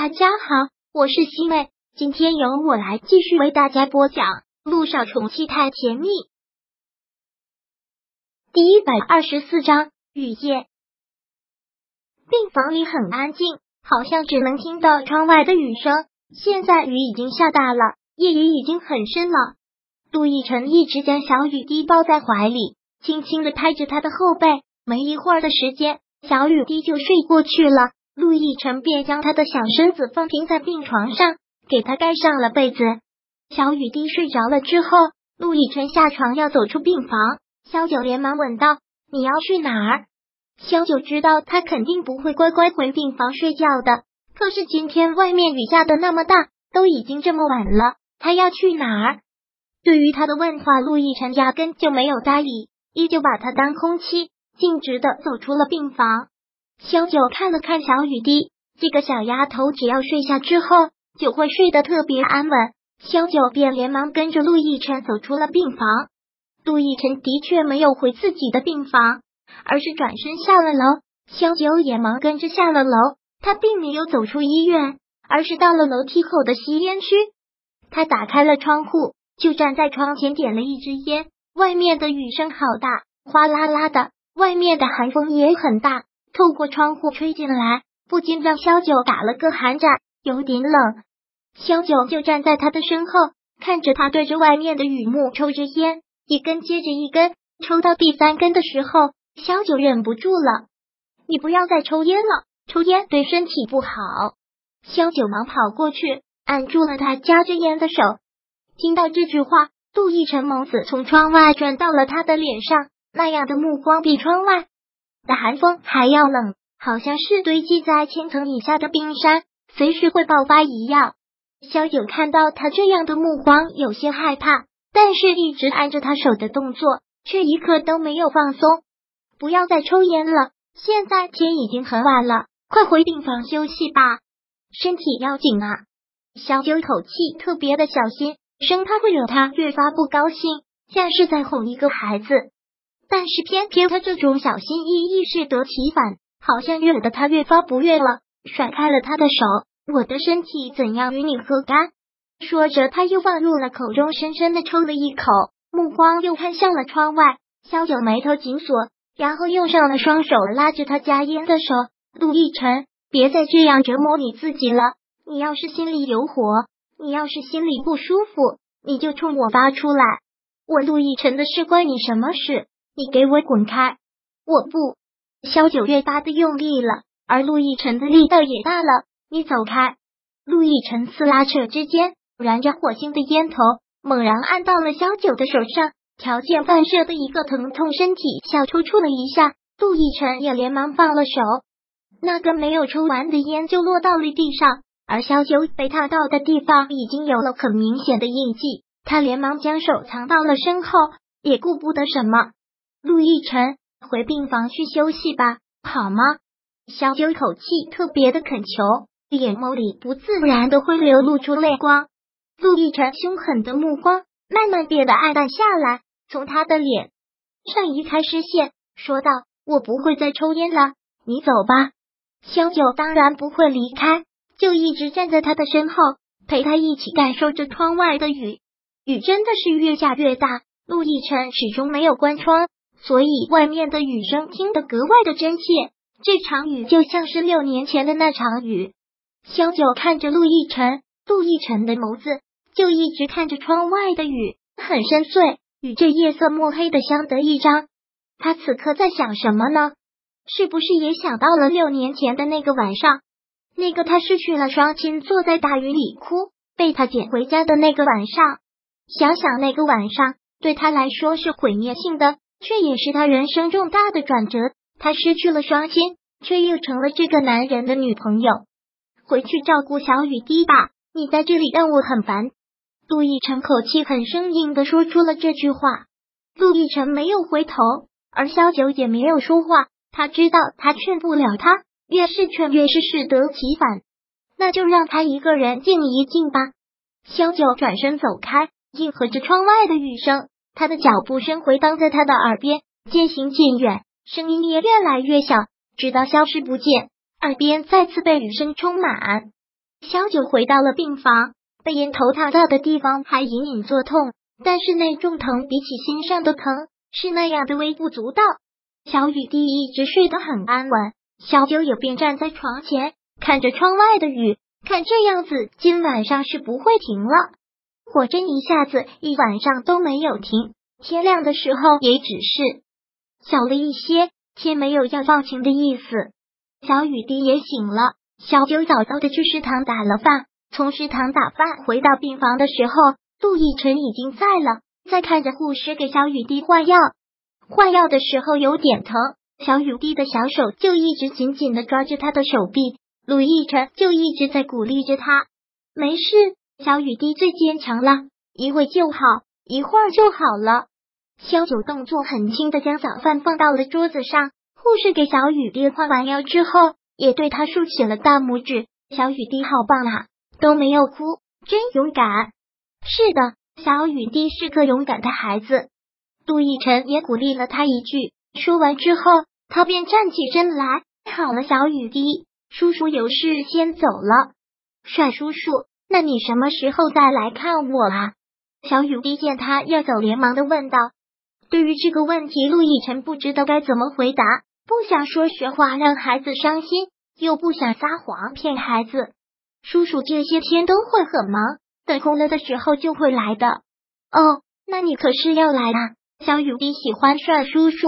大家好，我是西妹，今天由我来继续为大家播讲《路上宠妻太甜蜜》第一百二十四章雨夜。病房里很安静，好像只能听到窗外的雨声。现在雨已经下大了，夜雨已经很深了。陆亦辰一直将小雨滴抱在怀里，轻轻的拍着他的后背。没一会儿的时间，小雨滴就睡过去了。陆亦辰便将他的小身子放平在病床上，给他盖上了被子。小雨滴睡着了之后，陆亦辰下床要走出病房，萧九连忙问道：“你要去哪儿？”萧九知道他肯定不会乖乖回病房睡觉的，可是今天外面雨下的那么大，都已经这么晚了，他要去哪儿？对于他的问话，陆亦辰压根就没有搭理，依旧把他当空气，径直的走出了病房。萧九看了看小雨滴，这个小丫头只要睡下之后就会睡得特别安稳。萧九便连忙跟着陆亦辰走出了病房。陆亦辰的确没有回自己的病房，而是转身下了楼。萧九也忙跟着下了楼。他并没有走出医院，而是到了楼梯口的吸烟区。他打开了窗户，就站在窗前点了一支烟。外面的雨声好大，哗啦啦的，外面的寒风也很大。透过窗户吹进来，不禁让萧九打了个寒战，有点冷。萧九就站在他的身后，看着他对着外面的雨幕抽着烟，一根接着一根，抽到第三根的时候，萧九忍不住了：“你不要再抽烟了，抽烟对身体不好。”萧九忙跑过去，按住了他夹着烟的手。听到这句话，杜奕晨眸子从窗外转到了他的脸上，那样的目光比窗外。的寒风还要冷，好像是堆积在千层以下的冰山，随时会爆发一样。萧九看到他这样的目光，有些害怕，但是一直按着他手的动作，却一刻都没有放松。不要再抽烟了，现在天已经很晚了，快回病房休息吧，身体要紧啊！萧九口气特别的小心，生怕会惹他越发不高兴，像是在哄一个孩子。但是偏偏他这种小心翼翼适得其反，好像惹得他越发不悦了，甩开了他的手。我的身体怎样与你何干？说着，他又放入了口中，深深的抽了一口，目光又看向了窗外。萧九眉头紧锁，然后用上了双手拉着他夹烟的手。陆亦辰，别再这样折磨你自己了。你要是心里有火，你要是心里不舒服，你就冲我发出来。我陆亦辰的事关你什么事？你给我滚开！我不。萧九越发的用力了，而陆亦辰的力道也大了。你走开！陆亦辰撕拉扯之间，燃着火星的烟头猛然按到了萧九的手上，条件反射的一个疼痛，身体小抽搐了一下。陆亦辰也连忙放了手，那根没有抽完的烟就落到了地上，而萧九被烫到的地方已经有了很明显的印记。他连忙将手藏到了身后，也顾不得什么。陆亦辰，回病房去休息吧，好吗？萧九口气特别的恳求，眼眸里不自然的会流露出泪光。陆亦辰凶狠的目光慢慢变得暗淡下来，从他的脸上移开视线，说道：“我不会再抽烟了，你走吧。”萧九当然不会离开，就一直站在他的身后，陪他一起感受着窗外的雨。雨真的是越下越大，陆亦辰始终没有关窗。所以外面的雨声听得格外的真切，这场雨就像是六年前的那场雨。萧九看着陆亦辰，陆亦辰的眸子就一直看着窗外的雨，很深邃，与这夜色墨黑的相得益彰。他此刻在想什么呢？是不是也想到了六年前的那个晚上，那个他失去了双亲，坐在大雨里哭，被他捡回家的那个晚上？想想那个晚上，对他来说是毁灭性的。却也是他人生重大的转折。他失去了双亲，却又成了这个男人的女朋友。回去照顾小雨滴吧，你在这里让我很烦。陆亦辰口气很生硬的说出了这句话。陆亦辰没有回头，而萧九也没有说话。他知道他劝不了他，越是劝越是适得其反。那就让他一个人静一静吧。萧九转身走开，应和着窗外的雨声。他的脚步声回荡在他的耳边，渐行渐远，声音也越来越小，直到消失不见。耳边再次被雨声充满。小九回到了病房，被烟头烫到的地方还隐隐作痛，但是那种疼比起心上的疼是那样的微不足道。小雨滴一直睡得很安稳，小九也便站在床前看着窗外的雨，看这样子今晚上是不会停了。果真一下子一晚上都没有停，天亮的时候也只是小了一些，天没有要放晴的意思。小雨滴也醒了，小九早早的去食堂打了饭，从食堂打饭回到病房的时候，陆亦辰已经在了，在看着护士给小雨滴换药。换药的时候有点疼，小雨滴的小手就一直紧紧的抓着他的手臂，陆亦辰就一直在鼓励着他，没事，小雨滴最坚强了，一会就好，一会儿就好了。小九动作很轻的将早饭放到了桌子上，护士给小雨滴换完药之后，也对他竖起了大拇指。小雨滴好棒啊，都没有哭，真勇敢。是的，小雨滴是个勇敢的孩子。杜奕晨也鼓励了他一句，说完之后，他便站起身来。好了，小雨滴，叔叔有事先走了。帅叔叔，那你什么时候再来看我啊？小雨滴见他要走，连忙的问道。对于这个问题，陆亦辰不知道该怎么回答，不想说实话让孩子伤心，又不想撒谎骗孩子。叔叔这些天都会很忙，等空了的时候就会来的。哦，那你可是要来啊？小雨滴喜欢帅叔叔，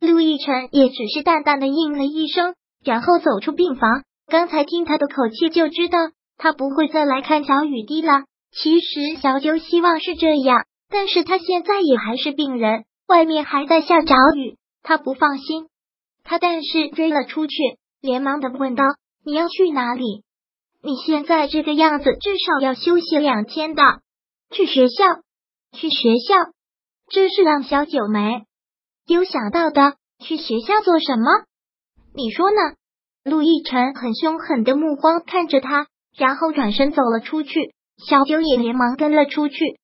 陆亦辰也只是淡淡的应了一声，然后走出病房。刚才听他的口气就知道他不会再来看小雨滴了。其实小九希望是这样，但是他现在也还是病人，外面还在下着雨，他不放心。他但是追了出去，连忙的问道：“你要去哪里？你现在这个样子，至少要休息两天的。去学校？去学校？”这是让小九没有想到的。去学校做什么？你说呢？陆亦辰很凶狠的目光看着他，然后转身走了出去。小九也连忙跟了出去。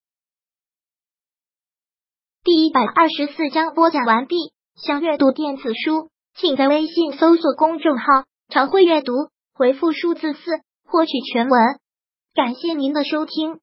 第一百二十四章播讲完毕。想阅读电子书，请在微信搜索公众号“常会阅读”，回复数字四获取全文。感谢您的收听。